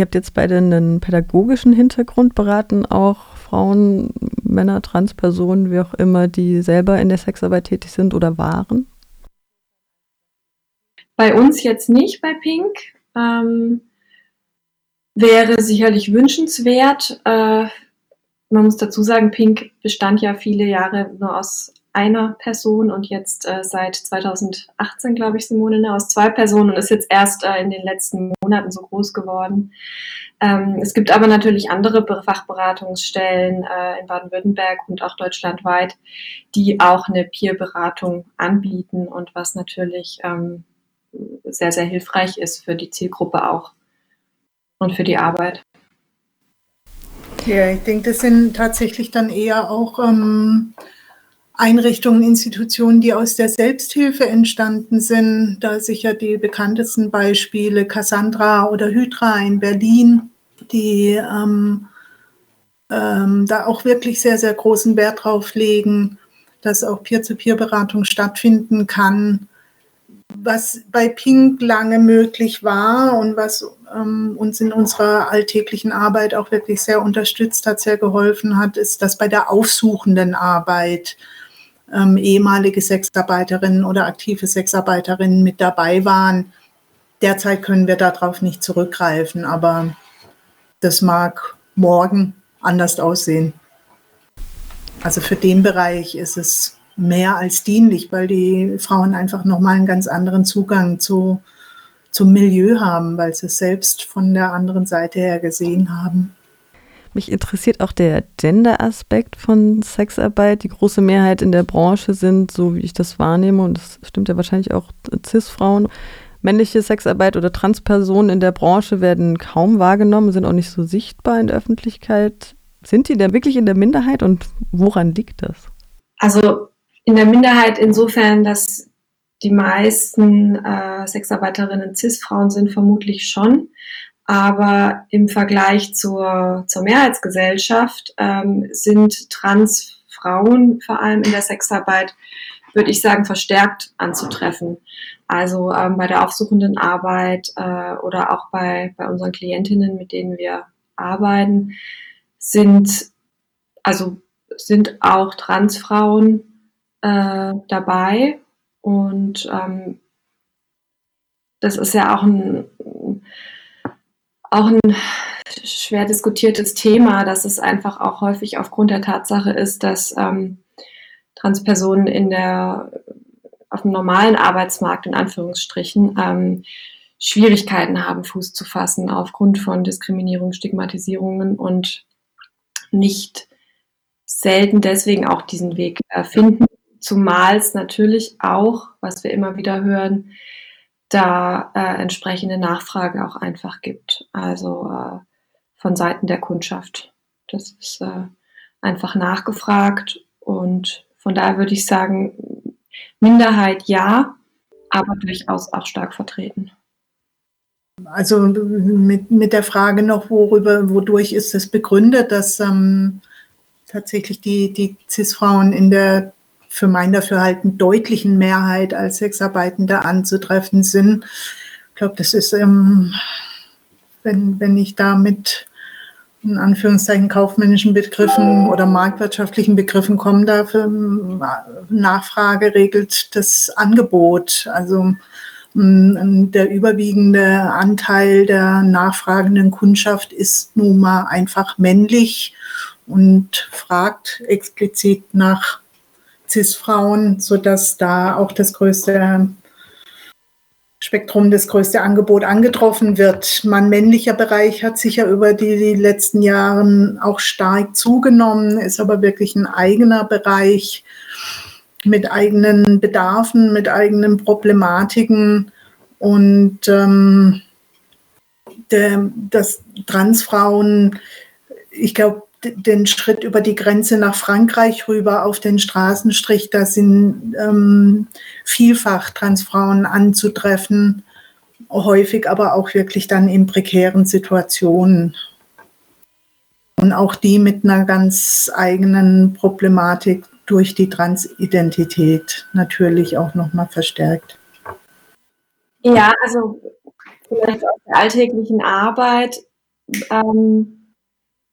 Ihr habt jetzt beide einen pädagogischen Hintergrund beraten, auch Frauen, Männer, Transpersonen, wie auch immer, die selber in der Sexarbeit tätig sind oder waren? Bei uns jetzt nicht bei Pink. Ähm, wäre sicherlich wünschenswert. Äh, man muss dazu sagen, Pink bestand ja viele Jahre nur aus einer Person und jetzt äh, seit 2018, glaube ich, Simone, ne, aus zwei Personen und ist jetzt erst äh, in den letzten Monaten so groß geworden. Ähm, es gibt aber natürlich andere Fachberatungsstellen äh, in Baden-Württemberg und auch deutschlandweit, die auch eine Peer-Beratung anbieten und was natürlich ähm, sehr, sehr hilfreich ist für die Zielgruppe auch und für die Arbeit. Ja, ich denke, das sind tatsächlich dann eher auch ähm, Einrichtungen, Institutionen, die aus der Selbsthilfe entstanden sind. Da sicher die bekanntesten Beispiele Cassandra oder Hydra in Berlin, die ähm, ähm, da auch wirklich sehr, sehr großen Wert drauf legen, dass auch Peer-zu-Peer-Beratung stattfinden kann was bei Pink lange möglich war und was ähm, uns in unserer alltäglichen Arbeit auch wirklich sehr unterstützt hat, sehr geholfen hat, ist, dass bei der aufsuchenden Arbeit ähm, ehemalige Sexarbeiterinnen oder aktive Sexarbeiterinnen mit dabei waren. Derzeit können wir darauf nicht zurückgreifen, aber das mag morgen anders aussehen. Also für den Bereich ist es mehr als dienlich, weil die Frauen einfach nochmal einen ganz anderen Zugang zu, zum Milieu haben, weil sie es selbst von der anderen Seite her gesehen haben. Mich interessiert auch der Gender-Aspekt von Sexarbeit. Die große Mehrheit in der Branche sind, so wie ich das wahrnehme, und das stimmt ja wahrscheinlich auch CIS-Frauen. Männliche Sexarbeit oder Transpersonen in der Branche werden kaum wahrgenommen, sind auch nicht so sichtbar in der Öffentlichkeit. Sind die denn wirklich in der Minderheit und woran liegt das? Also in der Minderheit insofern, dass die meisten äh, Sexarbeiterinnen CIS-Frauen sind, vermutlich schon. Aber im Vergleich zur, zur Mehrheitsgesellschaft ähm, sind Transfrauen vor allem in der Sexarbeit, würde ich sagen, verstärkt anzutreffen. Also ähm, bei der aufsuchenden Arbeit äh, oder auch bei, bei unseren Klientinnen, mit denen wir arbeiten, sind, also sind auch Transfrauen äh, dabei. Und ähm, das ist ja auch ein, auch ein schwer diskutiertes Thema, dass es einfach auch häufig aufgrund der Tatsache ist, dass ähm, Transpersonen in der, auf dem normalen Arbeitsmarkt in Anführungsstrichen ähm, Schwierigkeiten haben, Fuß zu fassen aufgrund von Diskriminierung, Stigmatisierungen und nicht selten deswegen auch diesen Weg finden, Zumal es natürlich auch, was wir immer wieder hören, da äh, entsprechende Nachfrage auch einfach gibt. Also äh, von Seiten der Kundschaft. Das ist äh, einfach nachgefragt und von daher würde ich sagen, Minderheit ja, aber durchaus auch stark vertreten. Also mit, mit der Frage noch, worüber, wodurch ist es begründet, dass ähm, tatsächlich die, die CIS-Frauen in der für mein Dafürhalten deutlichen Mehrheit als Sexarbeitende anzutreffen sind. Ich glaube, das ist, ähm, wenn, wenn ich da mit in Anführungszeichen kaufmännischen Begriffen oder marktwirtschaftlichen Begriffen komme, dafür ähm, Nachfrage regelt das Angebot. Also ähm, der überwiegende Anteil der nachfragenden Kundschaft ist nun mal einfach männlich und fragt explizit nach CIS-Frauen, sodass da auch das größte Spektrum, das größte Angebot angetroffen wird. Mein männlicher Bereich hat sicher über die, die letzten Jahre auch stark zugenommen, ist aber wirklich ein eigener Bereich mit eigenen Bedarfen, mit eigenen Problematiken und ähm, der, dass Transfrauen, ich glaube, den Schritt über die Grenze nach Frankreich rüber auf den Straßenstrich, da sind ähm, vielfach Transfrauen anzutreffen, häufig aber auch wirklich dann in prekären Situationen. Und auch die mit einer ganz eigenen Problematik durch die Transidentität natürlich auch nochmal verstärkt. Ja, also vielleicht aus der alltäglichen Arbeit ähm,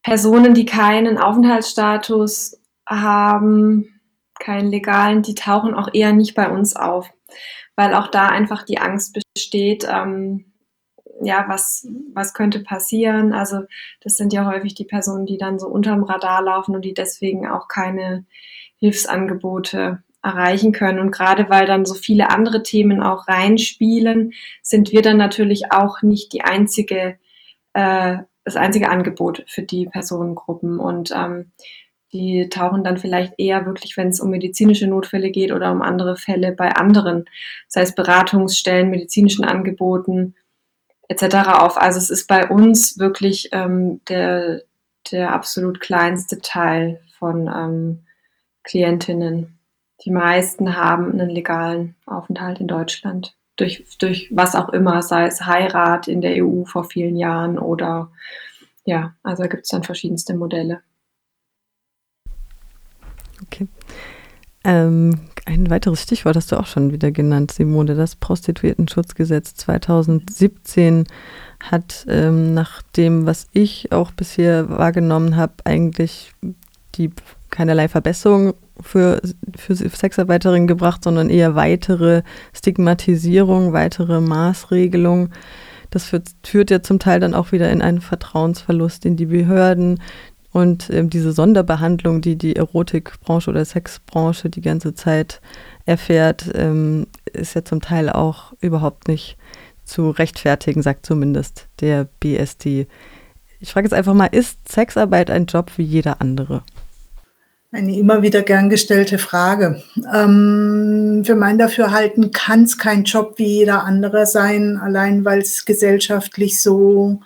Personen, die keinen Aufenthaltsstatus haben, keinen legalen, die tauchen auch eher nicht bei uns auf, weil auch da einfach die Angst besteht, ähm, ja, was, was könnte passieren? Also das sind ja häufig die Personen, die dann so unterm Radar laufen und die deswegen auch keine Hilfsangebote erreichen können. Und gerade weil dann so viele andere Themen auch reinspielen, sind wir dann natürlich auch nicht die einzige, äh, das einzige Angebot für die Personengruppen. Und ähm, die tauchen dann vielleicht eher wirklich, wenn es um medizinische Notfälle geht oder um andere Fälle bei anderen, sei es Beratungsstellen, medizinischen Angeboten etc. auf. Also es ist bei uns wirklich ähm, der, der absolut kleinste Teil von ähm, Klientinnen. Die meisten haben einen legalen Aufenthalt in Deutschland. Durch, durch was auch immer, sei es Heirat in der EU vor vielen Jahren oder ja, also gibt es dann verschiedenste Modelle. Okay. Ähm, ein weiteres Stichwort hast du auch schon wieder genannt, Simone. Das Prostituiertenschutzgesetz 2017 hat ähm, nach dem, was ich auch bisher wahrgenommen habe, eigentlich die keinerlei Verbesserung für, für Sexarbeiterinnen gebracht, sondern eher weitere Stigmatisierung, weitere Maßregelung. Das führt, führt ja zum Teil dann auch wieder in einen Vertrauensverlust in die Behörden, und ähm, diese Sonderbehandlung, die die Erotikbranche oder Sexbranche die ganze Zeit erfährt, ähm, ist ja zum Teil auch überhaupt nicht zu rechtfertigen, sagt zumindest der BSD. Ich frage jetzt einfach mal, ist Sexarbeit ein Job wie jeder andere? Eine immer wieder gern gestellte Frage. Ähm, für mein Dafürhalten kann es kein Job wie jeder andere sein, allein weil es gesellschaftlich so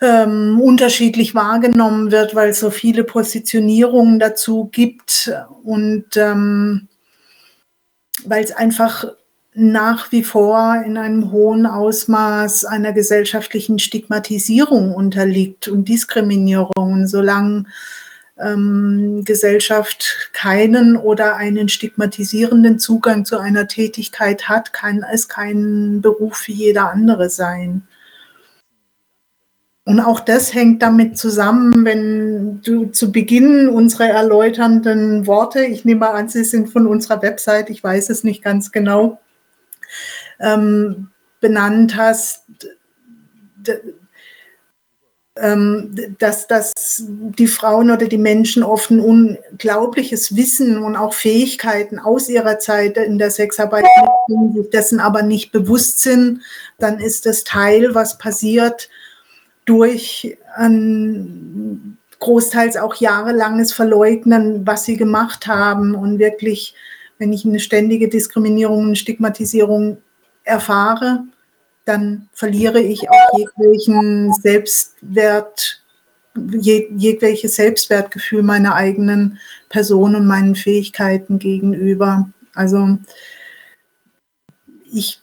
ähm, unterschiedlich wahrgenommen wird, weil es so viele Positionierungen dazu gibt und ähm, weil es einfach nach wie vor in einem hohen Ausmaß einer gesellschaftlichen Stigmatisierung unterliegt und Diskriminierung. Solange ähm, Gesellschaft keinen oder einen stigmatisierenden Zugang zu einer Tätigkeit hat, kann es kein Beruf wie jeder andere sein. Und auch das hängt damit zusammen, wenn du zu Beginn unsere erläuternden Worte, ich nehme an, sie sind von unserer Website, ich weiß es nicht ganz genau, ähm, benannt hast, dass, dass die Frauen oder die Menschen oft ein unglaubliches Wissen und auch Fähigkeiten aus ihrer Zeit in der Sexarbeit mitbringen, dessen aber nicht bewusst sind, dann ist das Teil, was passiert, durch ein großteils auch jahrelanges Verleugnen, was sie gemacht haben und wirklich, wenn ich eine ständige Diskriminierung, eine Stigmatisierung erfahre, dann verliere ich auch jeglichen Selbstwert, jeg, jegliches Selbstwertgefühl meiner eigenen Person und meinen Fähigkeiten gegenüber. Also ich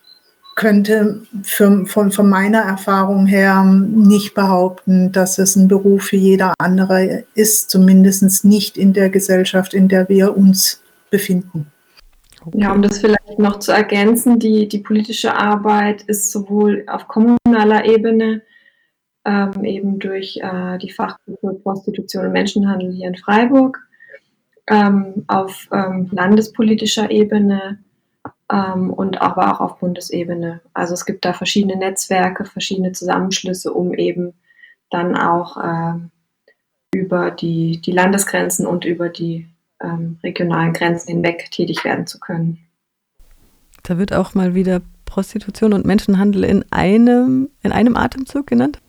könnte für, von, von meiner Erfahrung her nicht behaupten, dass es ein Beruf wie jeder andere ist, zumindest nicht in der Gesellschaft, in der wir uns befinden. Okay. Ja, um das vielleicht noch zu ergänzen, die, die politische Arbeit ist sowohl auf kommunaler Ebene, ähm, eben durch äh, die Fachgruppe Prostitution und Menschenhandel hier in Freiburg, ähm, auf ähm, landespolitischer Ebene ähm, und aber auch auf Bundesebene. Also es gibt da verschiedene Netzwerke, verschiedene Zusammenschlüsse, um eben dann auch äh, über die, die Landesgrenzen und über die ähm, regionalen Grenzen hinweg tätig werden zu können. Da wird auch mal wieder Prostitution und Menschenhandel in einem, in einem Atemzug genannt?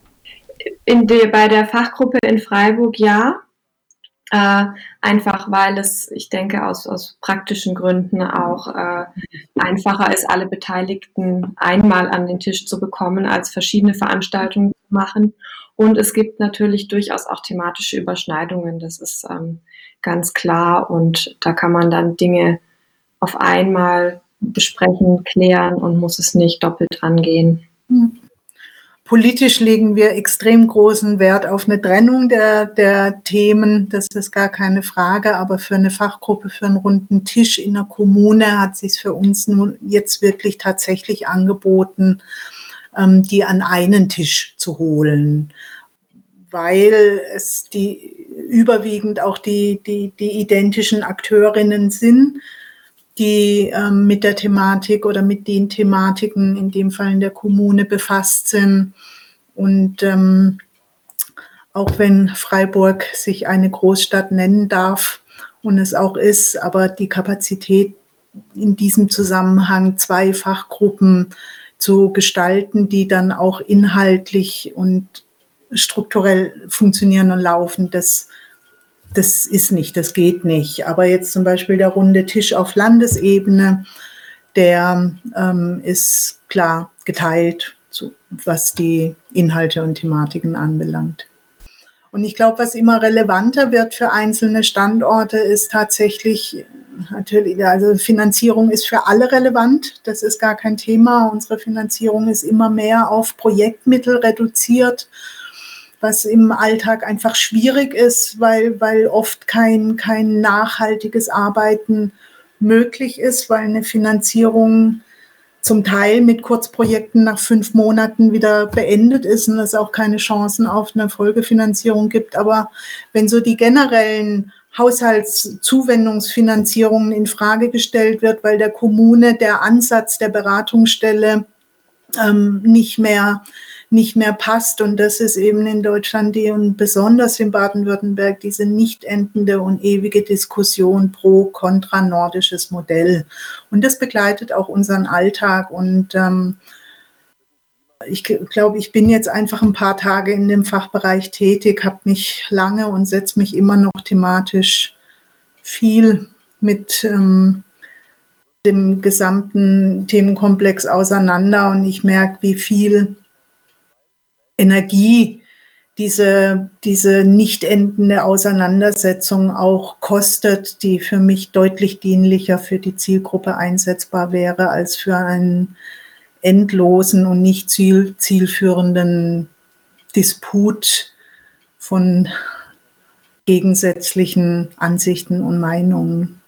In der, bei der Fachgruppe in Freiburg ja. Äh, einfach weil es, ich denke, aus, aus praktischen Gründen auch äh, einfacher ist, alle Beteiligten einmal an den Tisch zu bekommen, als verschiedene Veranstaltungen zu machen. Und es gibt natürlich durchaus auch thematische Überschneidungen, das ist ähm, ganz klar. Und da kann man dann Dinge auf einmal besprechen, klären und muss es nicht doppelt angehen. Mhm. Politisch legen wir extrem großen Wert auf eine Trennung der, der Themen. Das ist gar keine Frage. Aber für eine Fachgruppe, für einen runden Tisch in der Kommune hat sich für uns nun jetzt wirklich tatsächlich angeboten, ähm, die an einen Tisch zu holen. Weil es die überwiegend auch die, die, die identischen Akteurinnen sind, die ähm, mit der Thematik oder mit den Thematiken, in dem Fall in der Kommune, befasst sind. Und ähm, auch wenn Freiburg sich eine Großstadt nennen darf und es auch ist, aber die Kapazität in diesem Zusammenhang zwei Fachgruppen zu gestalten, die dann auch inhaltlich und strukturell funktionieren und laufen, das, das ist nicht, das geht nicht. Aber jetzt zum Beispiel der runde Tisch auf Landesebene, der ähm, ist klar geteilt, so, was die Inhalte und Thematiken anbelangt. Und ich glaube, was immer relevanter wird für einzelne Standorte, ist tatsächlich natürlich, also Finanzierung ist für alle relevant. Das ist gar kein Thema. Unsere Finanzierung ist immer mehr auf Projektmittel reduziert, was im Alltag einfach schwierig ist, weil, weil oft kein, kein nachhaltiges Arbeiten möglich ist, weil eine Finanzierung zum Teil mit Kurzprojekten nach fünf Monaten wieder beendet ist und es auch keine Chancen auf eine Folgefinanzierung gibt. Aber wenn so die generellen Haushaltszuwendungsfinanzierungen in Frage gestellt wird, weil der Kommune der Ansatz der Beratungsstelle ähm, nicht mehr nicht mehr passt. Und das ist eben in Deutschland die, und besonders in Baden-Württemberg diese nicht endende und ewige Diskussion pro kontra nordisches Modell. Und das begleitet auch unseren Alltag. Und ähm, ich glaube, ich bin jetzt einfach ein paar Tage in dem Fachbereich tätig, habe mich lange und setze mich immer noch thematisch viel mit ähm, dem gesamten Themenkomplex auseinander und ich merke, wie viel Energie diese, diese nicht endende Auseinandersetzung auch kostet, die für mich deutlich dienlicher für die Zielgruppe einsetzbar wäre als für einen endlosen und nicht ziel, zielführenden Disput von gegensätzlichen Ansichten und Meinungen.